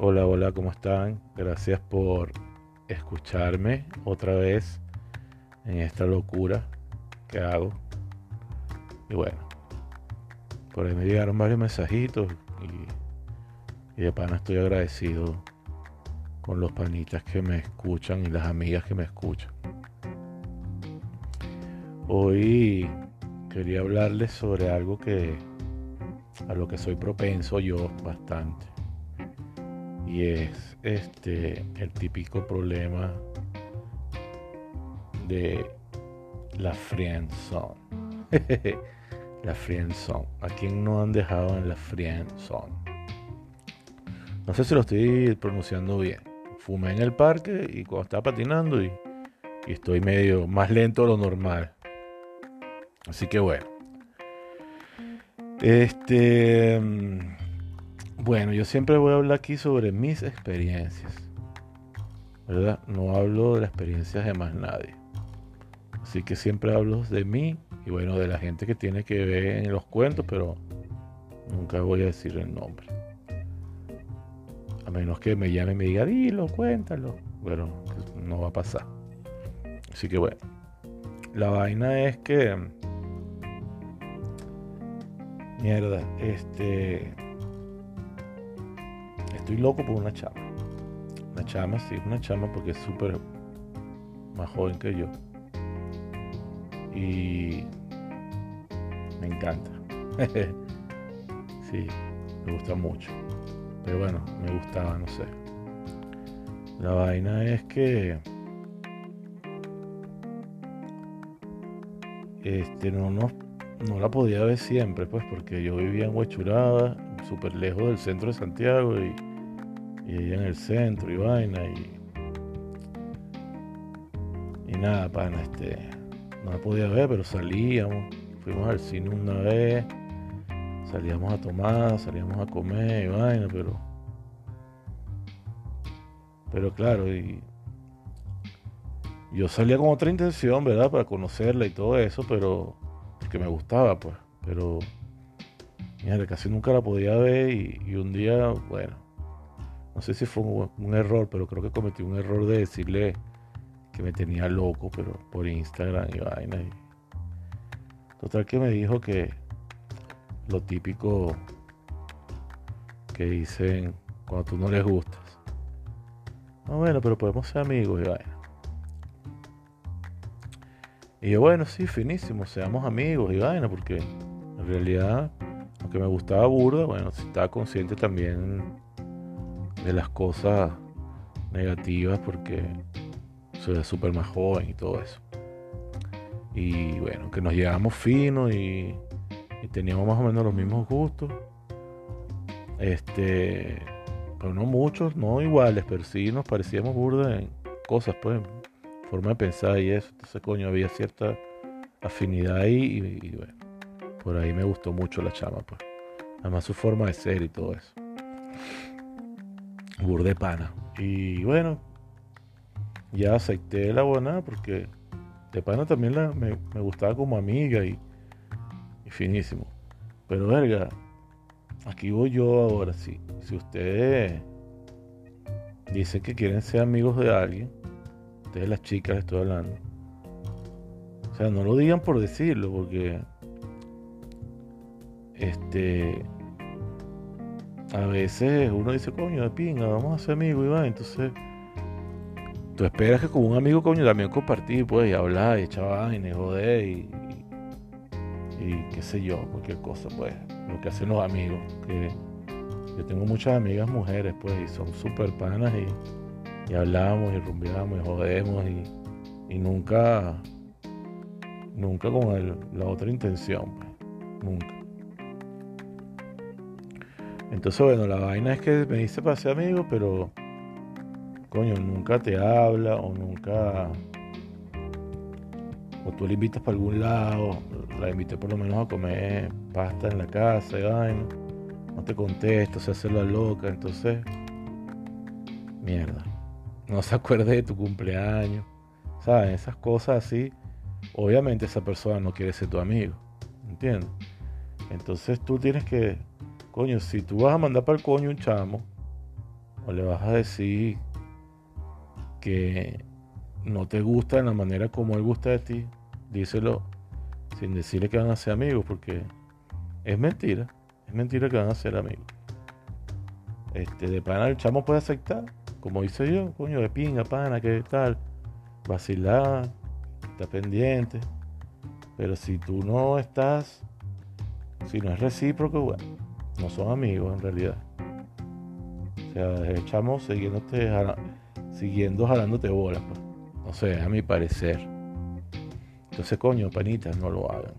Hola, hola, ¿cómo están? Gracias por escucharme otra vez en esta locura que hago. Y bueno, por ahí me llegaron varios mensajitos y, de pana estoy agradecido con los panitas que me escuchan y las amigas que me escuchan. Hoy quería hablarles sobre algo que a lo que soy propenso yo bastante. Y es este el típico problema de la friendzone. la friendzone. ¿A quién no han dejado en la friendzone? No sé si lo estoy pronunciando bien. Fumé en el parque y cuando estaba patinando y, y estoy medio más lento de lo normal. Así que bueno. Este. Bueno, yo siempre voy a hablar aquí sobre mis experiencias. ¿Verdad? No hablo de las experiencias de más nadie. Así que siempre hablo de mí y bueno, de la gente que tiene que ver en los cuentos, pero nunca voy a decir el nombre. A menos que me llame y me diga, dilo, cuéntalo. Bueno, no va a pasar. Así que bueno. La vaina es que. Mierda, este. Estoy loco por una chama. Una chama, sí, una chama porque es súper más joven que yo. Y. Me encanta. sí, me gusta mucho. Pero bueno, me gustaba, no sé. La vaina es que. Este, no, no, no la podía ver siempre, pues, porque yo vivía en Huechuraba, súper lejos del centro de Santiago, y, y ella en el centro y vaina, y. Y nada, pana, este. No la podía ver, pero salíamos. Fuimos al cine una vez, salíamos a tomar, salíamos a comer y vaina, pero. Pero claro, y. Yo salía con otra intención, ¿verdad? Para conocerla y todo eso, pero. Porque me gustaba, pues. Pero. Mira, casi nunca la podía ver y un día, bueno. No sé si fue un, error, pero creo que cometí un error de decirle que me tenía loco, pero por Instagram y vaina. y- Total que me dijo que lo típico que dicen cuando tú no les gustas. No, bueno, pero podemos ser amigos y vaina. Y yo, bueno, sí, finísimo, seamos amigos y vaina, porque en realidad, aunque me gustaba burda, bueno, sí estaba consciente también de las cosas negativas, porque soy súper más joven y todo eso. Y bueno, que nos llevamos finos y, teníamos más o menos los mismos gustos. Este, pero no muchos, no iguales, pero sí nos parecíamos burda en cosas, pues, forma de pensar y eso. Entonces, coño, había cierta afinidad ahí y bueno, por ahí me gustó mucho la chama, pues. Además su forma de ser y todo eso. Burde pana. Y bueno, ya acepté la buena porque de pana también la, me, me gustaba como amiga y, finísimo. Pero verga, aquí voy yo ahora. Si, si ustedes dicen que quieren ser amigos de alguien, ustedes las chicas estoy hablando. O sea, no lo digan por decirlo, porque este a veces uno dice, coño, de pinga, vamos a ser amigos va, entonces tú esperas que con un amigo, coño, también compartir, pues, y hablar, y echar vaina, y joder, y, qué sé yo, cualquier cosa, pues, lo que hacen los amigos. Que yo tengo muchas amigas mujeres, pues, y son súper panas, y, y hablamos, y rumbeamos, y jodemos, y, y nunca, nunca con la otra intención, pues, nunca. Entonces, bueno, la vaina es que me dice para ser amigo, pero coño, nunca te habla o nunca. O tú le invitas para algún lado, la invité por lo menos a comer pasta en la casa y vaina. No te contesta, se hace la loca, entonces. Mierda. No se acuerde de tu cumpleaños. ¿Sabes? Esas cosas así. Obviamente esa persona no quiere ser tu amigo. ¿Entiendes? Entonces tú tienes que. Coño, si tú vas a mandar para el coño un chamo, o le vas a decir que no te gusta de la manera como él gusta de ti, díselo sin decirle que van a ser amigos, porque es mentira, es mentira que van a ser amigos. Este, de pana el chamo puede aceptar, como hice yo, coño, de pinga, pana, que tal, vacilar, está pendiente. Pero si tú no estás, si no es recíproco, bueno, no son amigos en realidad. O sea, el chamo siguiéndote, siguiendo jalándote bolas, pues. No sé, a mi parecer. Entonces, coño, panitas, no lo hagan.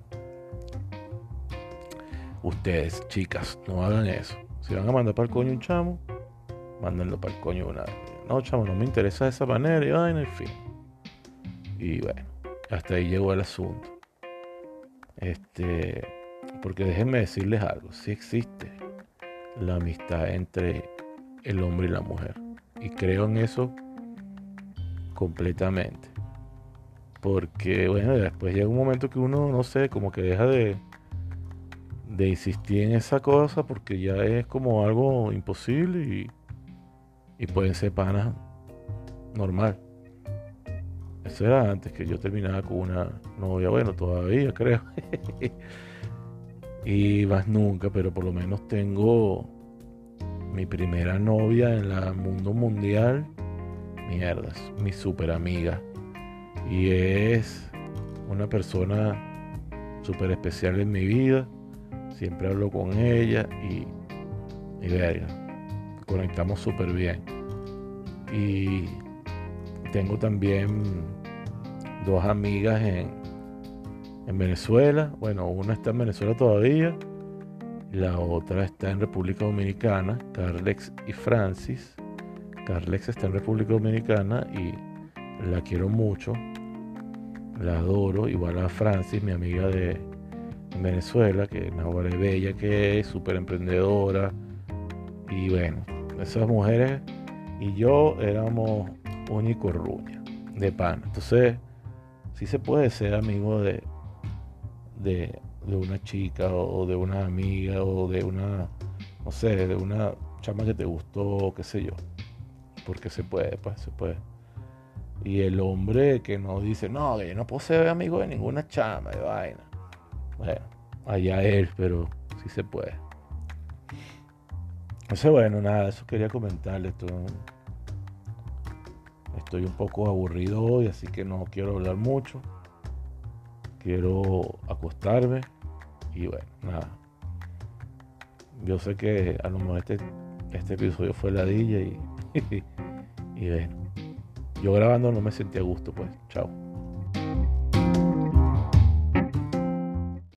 Ustedes, chicas, no hagan eso. Si van a mandar para el coño un chamo, mándenlo para el coño una vez. No, chamo, no me interesa de esa manera y vaina, en fin. Y bueno, hasta ahí llegó el asunto. Este, porque déjenme decirles algo, sí existe la amistad entre el hombre y la mujer. Y creo en eso completamente. Porque, bueno, después llega un momento que uno, no sé, como que deja de, de insistir en esa cosa porque ya es como algo imposible y, y pueden ser panas normal. Eso era antes que yo terminaba con una novia, bueno, todavía creo. y más nunca, pero por lo menos tengo mi primera novia en el mundo mundial. Mierdas, mi super amiga. Y es una persona súper especial en mi vida. Siempre hablo con ella y, y verga, conectamos súper bien. Y tengo también dos amigas en, en Venezuela. Bueno, una está en Venezuela todavía. La otra está en República Dominicana, Carlex y Francis. Carlex está en República Dominicana y la quiero mucho la adoro, igual a Francis, mi amiga de Venezuela, que es una bella que es, súper emprendedora. Y bueno, esas mujeres y yo éramos único ruña de pan. Entonces, sí se puede ser amigo de, de, de una chica o de una amiga o de una, no sé, de una chama que te gustó, qué sé yo. Porque se puede, pues se puede. Y el hombre que no dice, no, que yo no puedo ser amigo de ninguna chama de vaina. Bueno, allá él, pero sí se puede. Entonces, bueno, nada, eso quería comentarle. Esto, estoy un poco aburrido hoy, así que no quiero hablar mucho. Quiero acostarme. Y bueno, nada. Yo sé que a lo mejor este, este episodio fue la y, y bueno. Yo grabando no me sentía a gusto, pues. Chao.